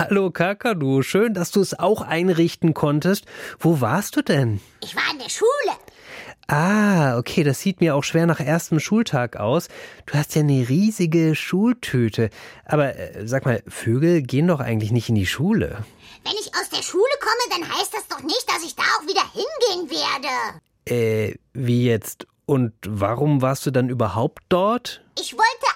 Hallo Kakadu, schön, dass du es auch einrichten konntest. Wo warst du denn? Ich war in der Schule. Ah, okay, das sieht mir auch schwer nach erstem Schultag aus. Du hast ja eine riesige Schultüte. Aber äh, sag mal, Vögel gehen doch eigentlich nicht in die Schule. Wenn ich aus der Schule komme, dann heißt das doch nicht, dass ich da auch wieder hingehen werde. Äh, wie jetzt? Und warum warst du dann überhaupt dort? Ich wollte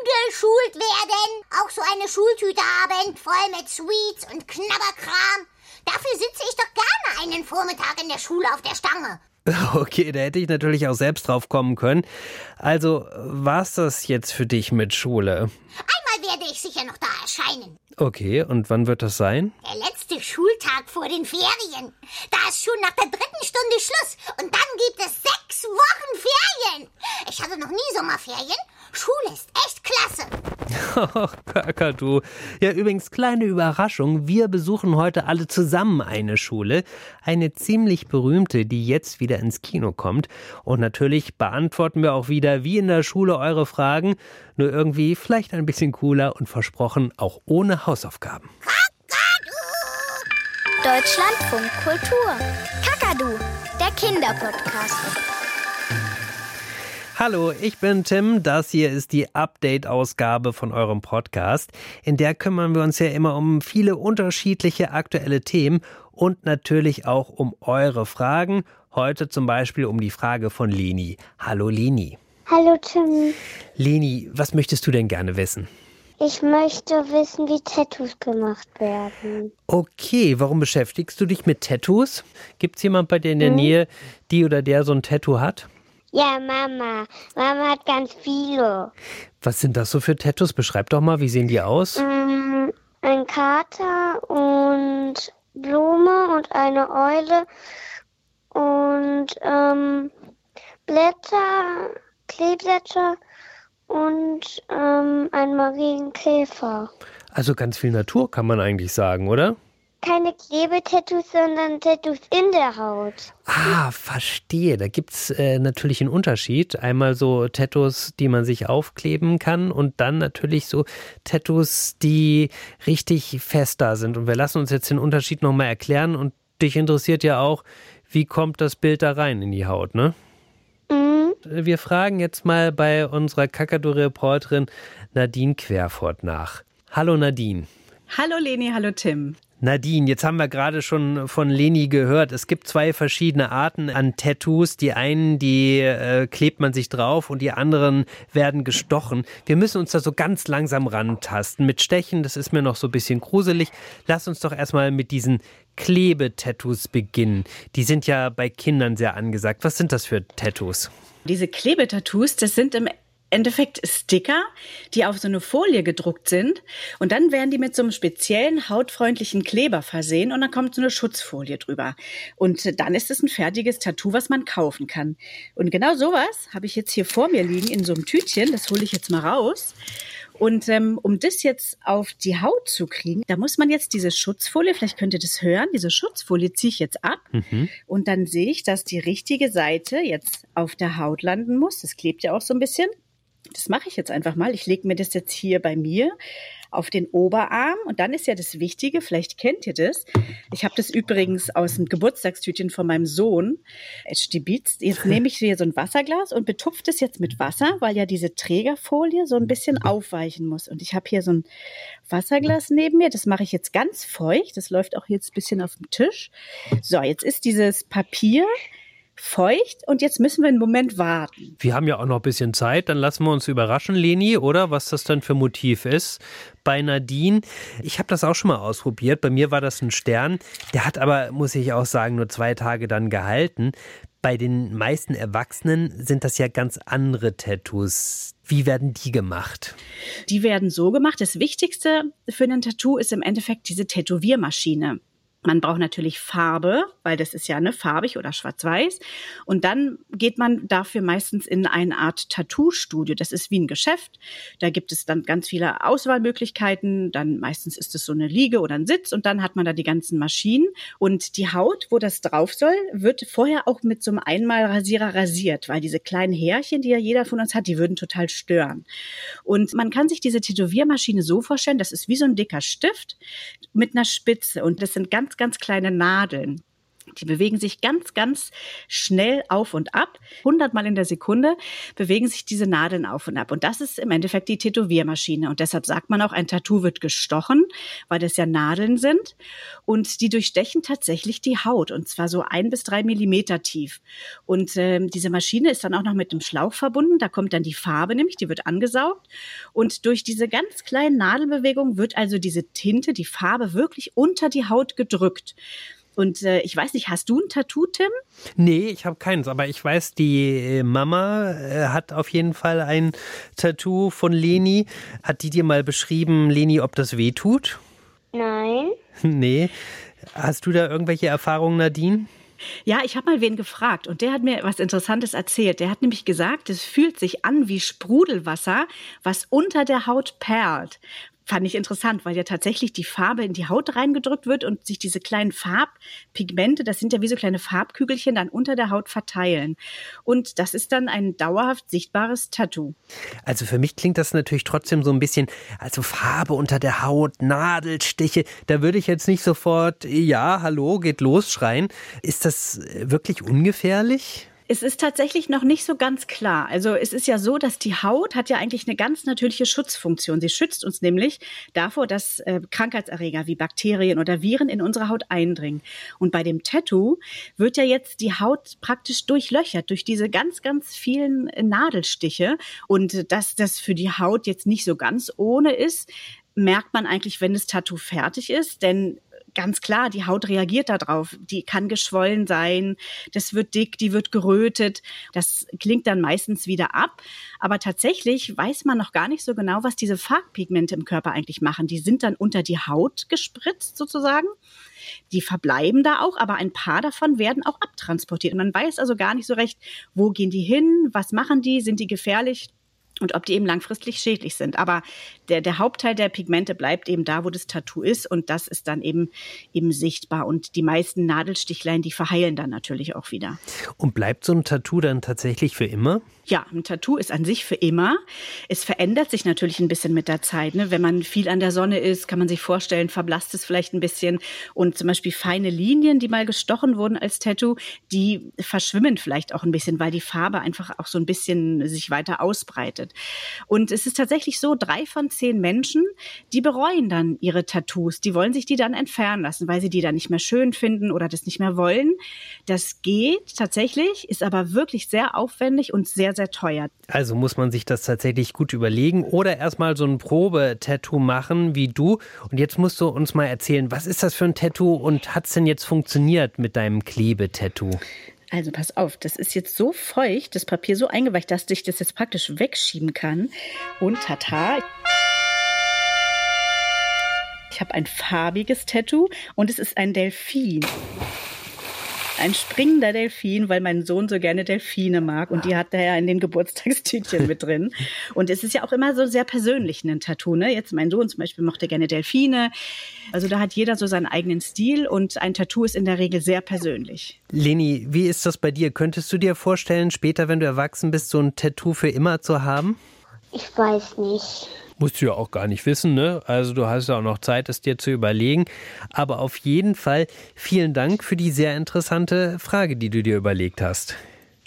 eingeschult werden. Auch so eine Schultüte haben, voll mit Sweets und Knabberkram. Dafür sitze ich doch gerne einen Vormittag in der Schule auf der Stange. Okay, da hätte ich natürlich auch selbst drauf kommen können. Also, war's das jetzt für dich mit Schule? Einmal werde ich sicher noch da erscheinen. Okay, und wann wird das sein? Der letzte Schultag vor den Ferien. Da ist schon nach der dritten Stunde Schluss. Und dann gibt es sechs Wochen Ferien. Ich hatte noch nie Sommerferien. Schule ist echt klasse. Ach, Kakadu. Ja, übrigens, kleine Überraschung. Wir besuchen heute alle zusammen eine Schule. Eine ziemlich berühmte, die jetzt wieder ins Kino kommt. Und natürlich beantworten wir auch wieder, wie in der Schule, eure Fragen. Nur irgendwie vielleicht ein bisschen cooler und versprochen auch ohne Hausaufgaben. Deutschlandfunk Kultur. Kakadu, der Kinderpodcast. Hallo, ich bin Tim. Das hier ist die Update-Ausgabe von eurem Podcast. In der kümmern wir uns ja immer um viele unterschiedliche aktuelle Themen und natürlich auch um eure Fragen. Heute zum Beispiel um die Frage von Leni. Hallo Leni. Hallo Tim. Leni, was möchtest du denn gerne wissen? Ich möchte wissen, wie Tattoos gemacht werden. Okay, warum beschäftigst du dich mit Tattoos? Gibt es jemand bei dir in der Nähe, die oder der so ein Tattoo hat? Ja, Mama. Mama hat ganz viele. Was sind das so für Tattoos? Beschreib doch mal, wie sehen die aus? Mm, ein Kater und Blume und eine Eule und ähm, Blätter, Kleeblätter und ähm, ein Marienkäfer. Also ganz viel Natur kann man eigentlich sagen, oder? Keine Klebetattoos, sondern Tattoos in der Haut. Ah, verstehe. Da gibt's äh, natürlich einen Unterschied. Einmal so Tattoos, die man sich aufkleben kann und dann natürlich so Tattoos, die richtig fest da sind. Und wir lassen uns jetzt den Unterschied nochmal erklären. Und dich interessiert ja auch, wie kommt das Bild da rein in die Haut, ne? Mhm. Wir fragen jetzt mal bei unserer Kakadu-Reporterin Nadine Querfurt nach. Hallo Nadine. Hallo Leni, hallo Tim. Nadine, jetzt haben wir gerade schon von Leni gehört. Es gibt zwei verschiedene Arten an Tattoos. Die einen, die äh, klebt man sich drauf und die anderen werden gestochen. Wir müssen uns da so ganz langsam rantasten. Mit Stechen, das ist mir noch so ein bisschen gruselig. Lass uns doch erstmal mit diesen Klebetattoos beginnen. Die sind ja bei Kindern sehr angesagt. Was sind das für Tattoos? Diese Klebetattoos, das sind im Endeffekt Sticker, die auf so eine Folie gedruckt sind. Und dann werden die mit so einem speziellen hautfreundlichen Kleber versehen und dann kommt so eine Schutzfolie drüber. Und dann ist es ein fertiges Tattoo, was man kaufen kann. Und genau sowas habe ich jetzt hier vor mir liegen in so einem Tütchen. Das hole ich jetzt mal raus. Und ähm, um das jetzt auf die Haut zu kriegen, da muss man jetzt diese Schutzfolie, vielleicht könnt ihr das hören, diese Schutzfolie ziehe ich jetzt ab Mhm. und dann sehe ich, dass die richtige Seite jetzt auf der Haut landen muss. Das klebt ja auch so ein bisschen. Das mache ich jetzt einfach mal. Ich lege mir das jetzt hier bei mir auf den Oberarm und dann ist ja das Wichtige, vielleicht kennt ihr das. Ich habe das übrigens aus dem Geburtstagstütchen von meinem Sohn, stibitzt. Jetzt nehme ich hier so ein Wasserglas und betupfe das jetzt mit Wasser, weil ja diese Trägerfolie so ein bisschen aufweichen muss. Und ich habe hier so ein Wasserglas neben mir. Das mache ich jetzt ganz feucht. Das läuft auch jetzt ein bisschen auf dem Tisch. So, jetzt ist dieses Papier feucht und jetzt müssen wir einen Moment warten. Wir haben ja auch noch ein bisschen Zeit, dann lassen wir uns überraschen, Leni, oder was das dann für Motiv ist. Bei Nadine, ich habe das auch schon mal ausprobiert. Bei mir war das ein Stern. Der hat aber, muss ich auch sagen, nur zwei Tage dann gehalten. Bei den meisten Erwachsenen sind das ja ganz andere Tattoos. Wie werden die gemacht? Die werden so gemacht. Das Wichtigste für ein Tattoo ist im Endeffekt diese Tätowiermaschine. Man braucht natürlich Farbe, weil das ist ja ne, farbig oder schwarz-weiß. Und dann geht man dafür meistens in eine Art Tattoo-Studio. Das ist wie ein Geschäft. Da gibt es dann ganz viele Auswahlmöglichkeiten. Dann meistens ist es so eine Liege oder ein Sitz und dann hat man da die ganzen Maschinen. Und die Haut, wo das drauf soll, wird vorher auch mit so einem Einmalrasierer rasiert, weil diese kleinen Härchen, die ja jeder von uns hat, die würden total stören. Und man kann sich diese Tätowiermaschine so vorstellen, das ist wie so ein dicker Stift mit einer Spitze und das sind ganz, ganz kleine Nadeln. Die bewegen sich ganz, ganz schnell auf und ab. Hundertmal in der Sekunde bewegen sich diese Nadeln auf und ab. Und das ist im Endeffekt die Tätowiermaschine. Und deshalb sagt man auch, ein Tattoo wird gestochen, weil das ja Nadeln sind. Und die durchstechen tatsächlich die Haut. Und zwar so ein bis drei Millimeter tief. Und ähm, diese Maschine ist dann auch noch mit einem Schlauch verbunden. Da kommt dann die Farbe nämlich, die wird angesaugt. Und durch diese ganz kleinen Nadelbewegungen wird also diese Tinte, die Farbe wirklich unter die Haut gedrückt. Und äh, ich weiß nicht, hast du ein Tattoo, Tim? Nee, ich habe keins, aber ich weiß, die äh, Mama äh, hat auf jeden Fall ein Tattoo von Leni. Hat die dir mal beschrieben, Leni, ob das weh tut? Nein. Nee. Hast du da irgendwelche Erfahrungen, Nadine? Ja, ich habe mal wen gefragt und der hat mir was Interessantes erzählt. Der hat nämlich gesagt, es fühlt sich an wie Sprudelwasser, was unter der Haut perlt fand ich interessant, weil ja tatsächlich die Farbe in die Haut reingedrückt wird und sich diese kleinen Farbpigmente, das sind ja wie so kleine Farbkügelchen, dann unter der Haut verteilen. Und das ist dann ein dauerhaft sichtbares Tattoo. Also für mich klingt das natürlich trotzdem so ein bisschen, also Farbe unter der Haut, Nadelstiche. Da würde ich jetzt nicht sofort, ja, hallo, geht los schreien. Ist das wirklich ungefährlich? Es ist tatsächlich noch nicht so ganz klar. Also es ist ja so, dass die Haut hat ja eigentlich eine ganz natürliche Schutzfunktion. Sie schützt uns nämlich davor, dass äh, Krankheitserreger wie Bakterien oder Viren in unsere Haut eindringen. Und bei dem Tattoo wird ja jetzt die Haut praktisch durchlöchert durch diese ganz, ganz vielen äh, Nadelstiche. Und dass das für die Haut jetzt nicht so ganz ohne ist, merkt man eigentlich, wenn das Tattoo fertig ist. Denn ganz klar, die Haut reagiert darauf. Die kann geschwollen sein, das wird dick, die wird gerötet. Das klingt dann meistens wieder ab. Aber tatsächlich weiß man noch gar nicht so genau, was diese Farbpigmente im Körper eigentlich machen. Die sind dann unter die Haut gespritzt sozusagen. Die verbleiben da auch, aber ein paar davon werden auch abtransportiert. Und man weiß also gar nicht so recht, wo gehen die hin, was machen die, sind die gefährlich? Und ob die eben langfristig schädlich sind. Aber der, der Hauptteil der Pigmente bleibt eben da, wo das Tattoo ist und das ist dann eben, eben sichtbar. Und die meisten Nadelstichlein, die verheilen dann natürlich auch wieder. Und bleibt so ein Tattoo dann tatsächlich für immer? Ja, ein Tattoo ist an sich für immer. Es verändert sich natürlich ein bisschen mit der Zeit. Ne? Wenn man viel an der Sonne ist, kann man sich vorstellen, verblasst es vielleicht ein bisschen. Und zum Beispiel feine Linien, die mal gestochen wurden als Tattoo, die verschwimmen vielleicht auch ein bisschen, weil die Farbe einfach auch so ein bisschen sich weiter ausbreitet. Und es ist tatsächlich so, drei von zehn Menschen, die bereuen dann ihre Tattoos. Die wollen sich die dann entfernen lassen, weil sie die dann nicht mehr schön finden oder das nicht mehr wollen. Das geht tatsächlich, ist aber wirklich sehr aufwendig und sehr, sehr teuer. Also muss man sich das tatsächlich gut überlegen oder erstmal so ein Probetattoo machen wie du. Und jetzt musst du uns mal erzählen, was ist das für ein Tattoo und hat es denn jetzt funktioniert mit deinem Klebetattoo? Also pass auf, das ist jetzt so feucht, das Papier so eingeweicht, dass ich das jetzt praktisch wegschieben kann. Und tata. Ich habe ein farbiges Tattoo und es ist ein Delfin ein springender Delfin, weil mein Sohn so gerne Delfine mag und die hat er ja in den Geburtstagstütchen mit drin. Und es ist ja auch immer so sehr persönlich ein Tattoo. Ne? Jetzt mein Sohn zum Beispiel mochte gerne Delfine. Also da hat jeder so seinen eigenen Stil und ein Tattoo ist in der Regel sehr persönlich. Leni, wie ist das bei dir? Könntest du dir vorstellen, später, wenn du erwachsen bist, so ein Tattoo für immer zu haben? Ich weiß nicht. Musst du ja auch gar nicht wissen, ne? Also du hast ja auch noch Zeit, es dir zu überlegen. Aber auf jeden Fall vielen Dank für die sehr interessante Frage, die du dir überlegt hast.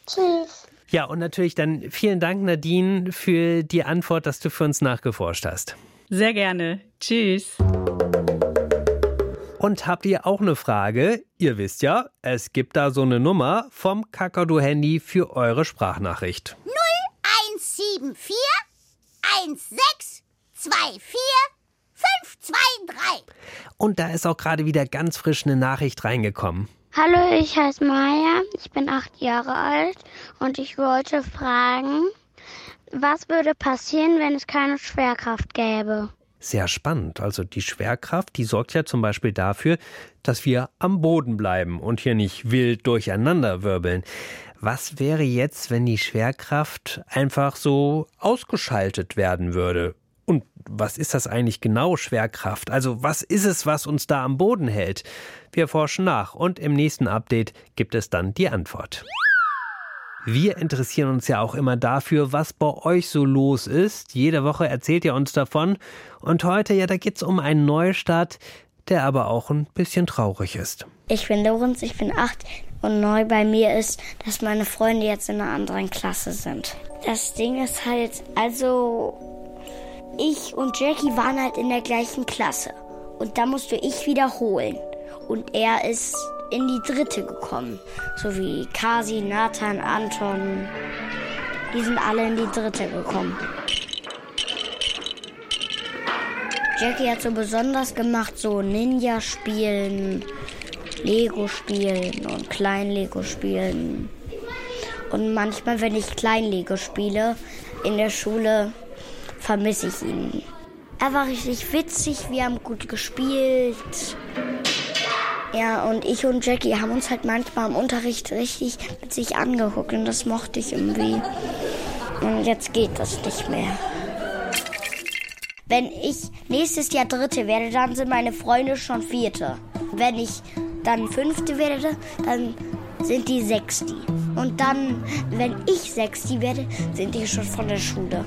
Tschüss. Ja, und natürlich dann vielen Dank, Nadine, für die Antwort, dass du für uns nachgeforscht hast. Sehr gerne. Tschüss. Und habt ihr auch eine Frage? Ihr wisst ja, es gibt da so eine Nummer vom Kakadu-Handy für eure Sprachnachricht. 0174 16 2, 4, 5, 2, 3. Und da ist auch gerade wieder ganz frisch eine Nachricht reingekommen. Hallo, ich heiße Maya, ich bin acht Jahre alt und ich wollte fragen, was würde passieren, wenn es keine Schwerkraft gäbe? Sehr spannend. Also die Schwerkraft, die sorgt ja zum Beispiel dafür, dass wir am Boden bleiben und hier nicht wild durcheinander wirbeln. Was wäre jetzt, wenn die Schwerkraft einfach so ausgeschaltet werden würde? Und was ist das eigentlich genau, Schwerkraft? Also was ist es, was uns da am Boden hält? Wir forschen nach und im nächsten Update gibt es dann die Antwort. Wir interessieren uns ja auch immer dafür, was bei euch so los ist. Jede Woche erzählt ihr uns davon. Und heute, ja, da geht es um einen Neustart, der aber auch ein bisschen traurig ist. Ich bin Lorenz, ich bin acht und neu bei mir ist, dass meine Freunde jetzt in einer anderen Klasse sind. Das Ding ist halt, also ich und Jackie waren halt in der gleichen Klasse und da musste ich wiederholen und er ist in die dritte gekommen. So wie Kasi, Nathan, Anton. Die sind alle in die dritte gekommen. Jackie hat so besonders gemacht, so Ninja spielen, Lego spielen und Klein-Lego spielen. Und manchmal, wenn ich Klein-Lego spiele in der Schule, vermisse ich ihn. Er war richtig witzig, wir haben gut gespielt. Ja, und ich und Jackie haben uns halt manchmal im Unterricht richtig mit sich angeguckt und das mochte ich irgendwie. Und jetzt geht das nicht mehr. Wenn ich nächstes Jahr Dritte werde, dann sind meine Freunde schon Vierte. Wenn ich dann Fünfte werde, dann sind die Sechsti. Und dann, wenn ich Sechsti werde, sind die schon von der Schule.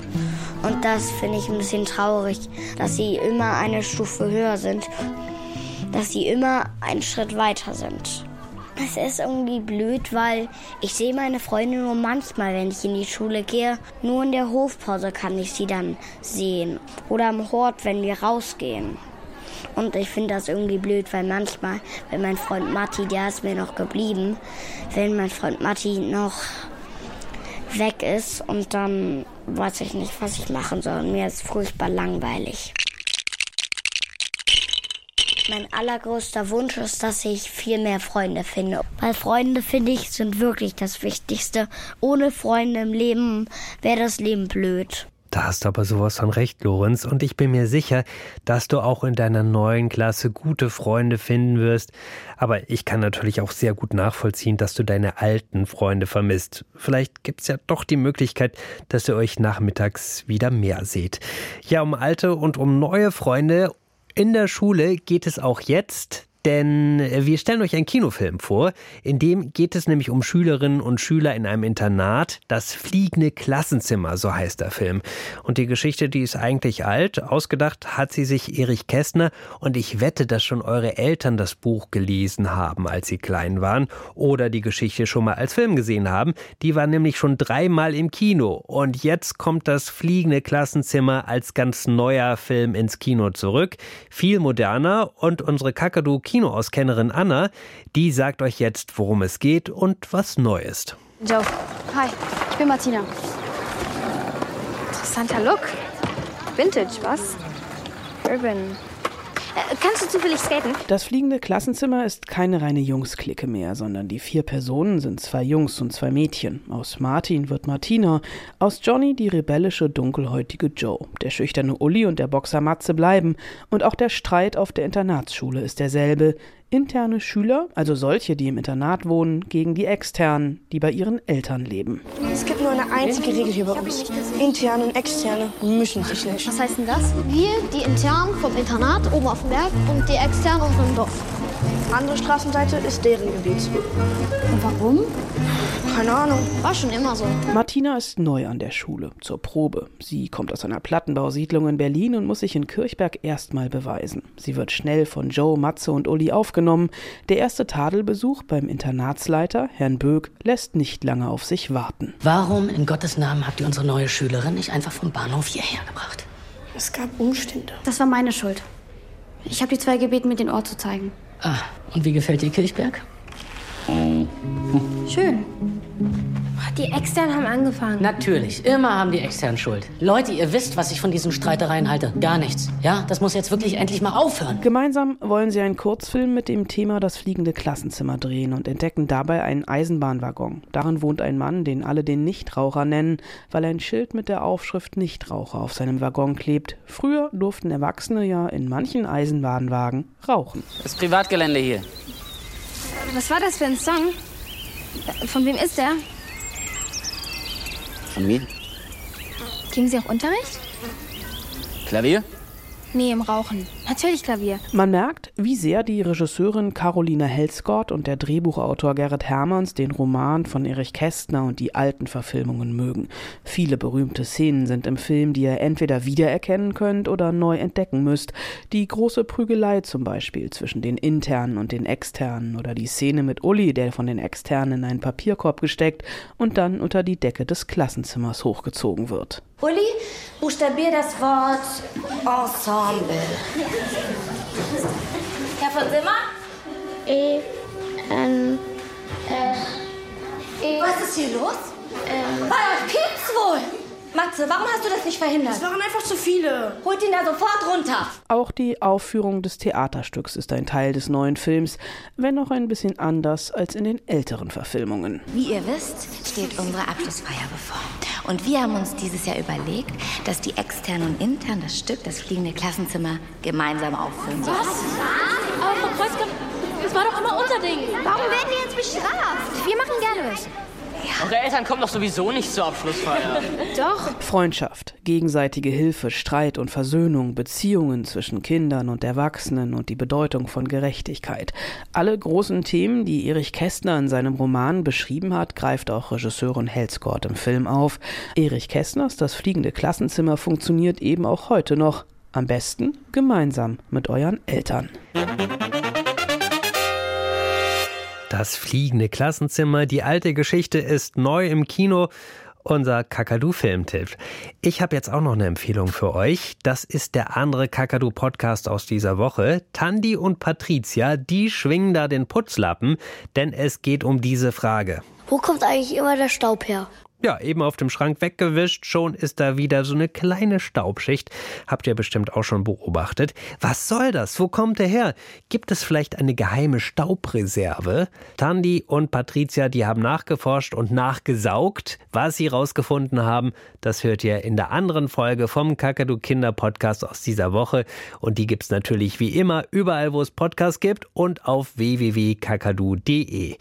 Und das finde ich ein bisschen traurig, dass sie immer eine Stufe höher sind dass sie immer einen Schritt weiter sind. Es ist irgendwie blöd, weil ich sehe meine Freunde nur manchmal, wenn ich in die Schule gehe. Nur in der Hofpause kann ich sie dann sehen. Oder am Hort, wenn wir rausgehen. Und ich finde das irgendwie blöd, weil manchmal, wenn mein Freund Matti, der ist mir noch geblieben, wenn mein Freund Matti noch weg ist und dann weiß ich nicht, was ich machen soll. Und mir ist furchtbar langweilig. Mein allergrößter Wunsch ist, dass ich viel mehr Freunde finde. Weil Freunde, finde ich, sind wirklich das Wichtigste. Ohne Freunde im Leben wäre das Leben blöd. Da hast du aber sowas von recht, Lorenz. Und ich bin mir sicher, dass du auch in deiner neuen Klasse gute Freunde finden wirst. Aber ich kann natürlich auch sehr gut nachvollziehen, dass du deine alten Freunde vermisst. Vielleicht gibt es ja doch die Möglichkeit, dass ihr euch nachmittags wieder mehr seht. Ja, um alte und um neue Freunde in der Schule geht es auch jetzt denn wir stellen euch einen Kinofilm vor, in dem geht es nämlich um Schülerinnen und Schüler in einem Internat. Das fliegende Klassenzimmer, so heißt der Film. Und die Geschichte, die ist eigentlich alt. Ausgedacht hat sie sich Erich Kästner. Und ich wette, dass schon eure Eltern das Buch gelesen haben, als sie klein waren. Oder die Geschichte schon mal als Film gesehen haben. Die war nämlich schon dreimal im Kino. Und jetzt kommt das fliegende Klassenzimmer als ganz neuer Film ins Kino zurück. Viel moderner. Und unsere Kakadu Kinoauskennerin Anna, die sagt euch jetzt, worum es geht und was neu ist. Joe, hi, ich bin Martina. Interessanter Look. Vintage, was? Urban. Äh, kannst du zufällig skaten? Das fliegende Klassenzimmer ist keine reine Jungsklicke mehr, sondern die vier Personen sind zwei Jungs und zwei Mädchen. Aus Martin wird Martina, aus Johnny die rebellische, dunkelhäutige Joe. Der schüchterne Uli und der Boxer Matze bleiben und auch der Streit auf der Internatsschule ist derselbe interne Schüler, also solche, die im Internat wohnen, gegen die externen, die bei ihren Eltern leben. Es gibt nur eine einzige Regel hier bei uns. Interne und externe mischen sich nicht. Was heißt denn das? Wir, die internen vom Internat oben auf dem Berg und die externen unten im Dorf. Andere Straßenseite ist deren Gebiet. Und warum? Keine Ahnung. War schon immer so. Martina ist neu an der Schule, zur Probe. Sie kommt aus einer Plattenbausiedlung in Berlin und muss sich in Kirchberg erstmal beweisen. Sie wird schnell von Joe, Matze und Uli aufgenommen. Der erste Tadelbesuch beim Internatsleiter, Herrn Böck, lässt nicht lange auf sich warten. Warum in Gottes Namen habt ihr unsere neue Schülerin nicht einfach vom Bahnhof hierher gebracht? Es gab Umstände. Das war meine Schuld. Ich habe die zwei gebeten, mir den Ort zu zeigen. Ah, und wie gefällt dir Kirchberg? Schön. Die Externen haben angefangen. Natürlich, immer haben die externen Schuld. Leute, ihr wisst, was ich von diesen Streitereien halte. Gar nichts. Ja, das muss jetzt wirklich endlich mal aufhören. Gemeinsam wollen sie einen Kurzfilm mit dem Thema das fliegende Klassenzimmer drehen und entdecken dabei einen Eisenbahnwaggon. Darin wohnt ein Mann, den alle den Nichtraucher nennen, weil ein Schild mit der Aufschrift Nichtraucher auf seinem Waggon klebt. Früher durften Erwachsene ja in manchen Eisenbahnwagen rauchen. Das Privatgelände hier. Was war das für ein Song? Von wem ist der? Von mir? Geben Sie auch Unterricht? Klavier? Nee, im Rauchen. Natürlich Klavier. Man merkt, wie sehr die Regisseurin Caroline Helsgott und der Drehbuchautor Gerrit Hermanns den Roman von Erich Kästner und die alten Verfilmungen mögen. Viele berühmte Szenen sind im Film, die ihr entweder wiedererkennen könnt oder neu entdecken müsst. Die große Prügelei zum Beispiel zwischen den Internen und den Externen oder die Szene mit Uli, der von den Externen in einen Papierkorb gesteckt und dann unter die Decke des Klassenzimmers hochgezogen wird. Uli, buchstabier das Wort Ensemble. Herr von Simmer? E, N, S, E. Was ist hier los? Ähm. Bei euch piept's wohl. Matze, warum hast du das nicht verhindert? Es waren einfach zu viele. Holt ihn da sofort runter. Auch die Aufführung des Theaterstücks ist ein Teil des neuen Films, wenn auch ein bisschen anders als in den älteren Verfilmungen. Wie ihr wisst, steht unsere Abschlussfeier bevor. Und wir haben uns dieses Jahr überlegt, dass die extern und intern das Stück, das fliegende Klassenzimmer, gemeinsam aufführen sollen. Aber Frau Kreuzkamp, das war doch immer unser Ding. Warum werden wir jetzt bestraft? Wir machen gerne was. Eure Eltern kommen doch sowieso nicht zur Abschlussfeier. Doch. Freundschaft, gegenseitige Hilfe, Streit und Versöhnung, Beziehungen zwischen Kindern und Erwachsenen und die Bedeutung von Gerechtigkeit. Alle großen Themen, die Erich Kästner in seinem Roman beschrieben hat, greift auch Regisseurin Helsgord im Film auf. Erich Kästners Das fliegende Klassenzimmer funktioniert eben auch heute noch. Am besten gemeinsam mit euren Eltern. Das fliegende Klassenzimmer, die alte Geschichte ist neu im Kino. Unser Kakadu-Filmtipp. Ich habe jetzt auch noch eine Empfehlung für euch. Das ist der andere Kakadu-Podcast aus dieser Woche. Tandi und Patricia, die schwingen da den Putzlappen, denn es geht um diese Frage. Wo kommt eigentlich immer der Staub her? Ja, eben auf dem Schrank weggewischt, schon ist da wieder so eine kleine Staubschicht. Habt ihr bestimmt auch schon beobachtet. Was soll das? Wo kommt der her? Gibt es vielleicht eine geheime Staubreserve? Tandi und Patricia, die haben nachgeforscht und nachgesaugt. Was sie rausgefunden haben, das hört ihr in der anderen Folge vom Kakadu Kinder Podcast aus dieser Woche. Und die gibt's natürlich wie immer überall, wo es Podcasts gibt und auf www.kakadu.de.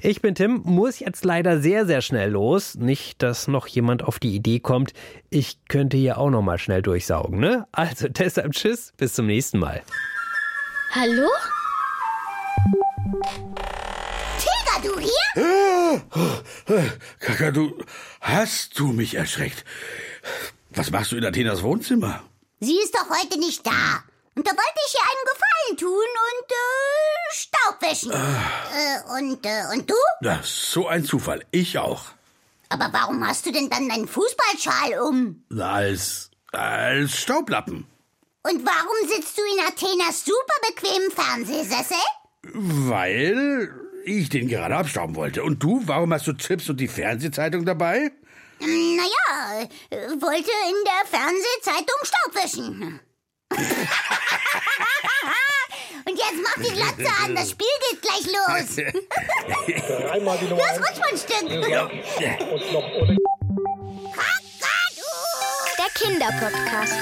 Ich bin Tim, muss jetzt leider sehr, sehr schnell los. Nicht, dass noch jemand auf die Idee kommt, ich könnte hier auch noch mal schnell durchsaugen, ne? Also deshalb tschüss, bis zum nächsten Mal. Hallo? Tiger, du hier? Kakadu, hast du mich erschreckt? Was machst du in Athenas Wohnzimmer? Sie ist doch heute nicht da. Und da wollte ich ihr einen Gefallen tun und äh, Staub wischen. Äh, und, äh, und du? Na, so ein Zufall. Ich auch. Aber warum hast du denn dann deinen Fußballschal um? Als, als Staublappen. Und warum sitzt du in Athenas super bequemen Fernsehsessel? Weil ich den gerade abstauben wollte. Und du, warum hast du Chips und die Fernsehzeitung dabei? Hm, Naja, äh, wollte in der Fernsehzeitung Staub wischen. Und jetzt mach die Glotze an, das Spiel geht gleich los. Dreimal die Nummer Los, rutsch mal ein Stück. Ja. Und noch ohne Der Kinderpodcast.